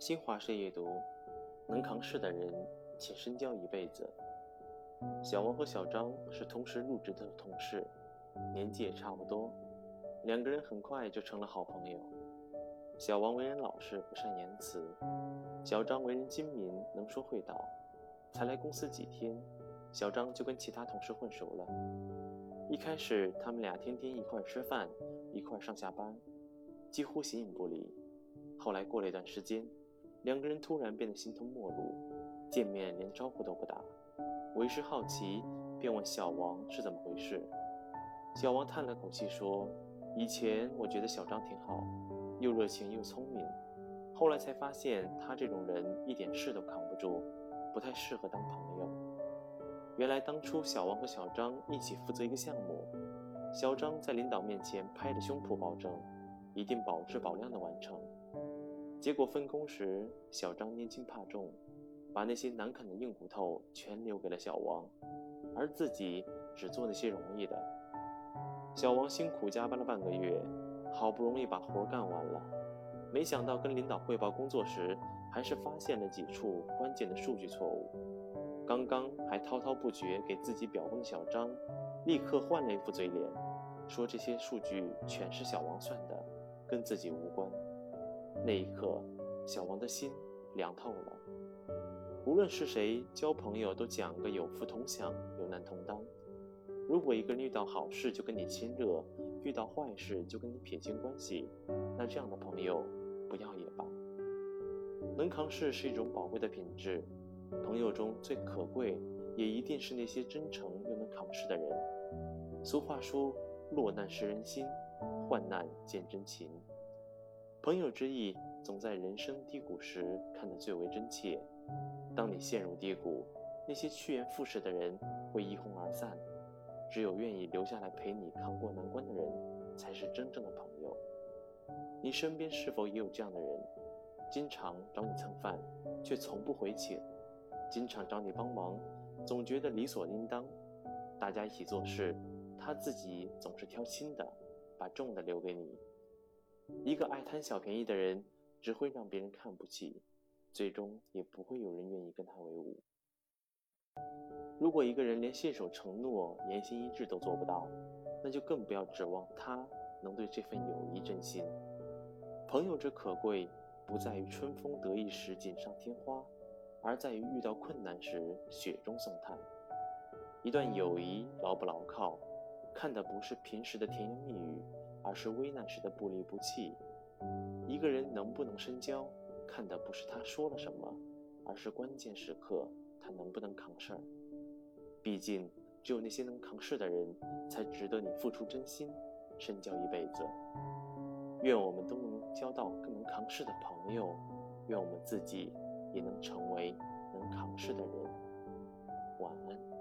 新华社夜读：能扛事的人，且深交一辈子。小王和小张是同时入职的同事，年纪也差不多，两个人很快就成了好朋友。小王为人老实，不善言辞；小张为人精明，能说会道。才来公司几天，小张就跟其他同事混熟了。一开始，他们俩天天一块吃饭，一块上下班，几乎形影不离。后来过了一段时间，两个人突然变得形同陌路，见面连招呼都不打。为师好奇，便问小王是怎么回事。小王叹了口气说：“以前我觉得小张挺好，又热情又聪明，后来才发现他这种人一点事都扛不住，不太适合当朋友。原来当初小王和小张一起负责一个项目，小张在领导面前拍着胸脯保证，一定保质保量的完成。”结果分工时，小张年轻怕重，把那些难啃的硬骨头全留给了小王，而自己只做那些容易的。小王辛苦加班了半个月，好不容易把活干完了，没想到跟领导汇报工作时，还是发现了几处关键的数据错误。刚刚还滔滔不绝给自己表功的小张，立刻换了一副嘴脸，说这些数据全是小王算的，跟自己无关。那一刻，小王的心凉透了。无论是谁交朋友，都讲个有福同享，有难同当。如果一个人遇到好事就跟你亲热，遇到坏事就跟你撇清关系，那这样的朋友不要也罢。能扛事是一种宝贵的品质，朋友中最可贵，也一定是那些真诚又能扛事的人。俗话说：“落难识人心，患难见真情。”朋友之意，总在人生低谷时看得最为真切。当你陷入低谷，那些趋炎附势的人会一哄而散，只有愿意留下来陪你扛过难关的人，才是真正的朋友。你身边是否也有这样的人？经常找你蹭饭，却从不回请；经常找你帮忙，总觉得理所应当。大家一起做事，他自己总是挑轻的，把重的留给你。一个爱贪小便宜的人，只会让别人看不起，最终也不会有人愿意跟他为伍。如果一个人连信守承诺、言行一致都做不到，那就更不要指望他能对这份友谊真心。朋友之可贵，不在于春风得意时锦上添花，而在于遇到困难时雪中送炭。一段友谊牢不牢靠，看的不是平时的甜言蜜语。而是危难时的不离不弃。一个人能不能深交，看的不是他说了什么，而是关键时刻他能不能扛事儿。毕竟，只有那些能扛事的人，才值得你付出真心，深交一辈子。愿我们都能交到更能扛事的朋友，愿我们自己也能成为能扛事的人。晚安。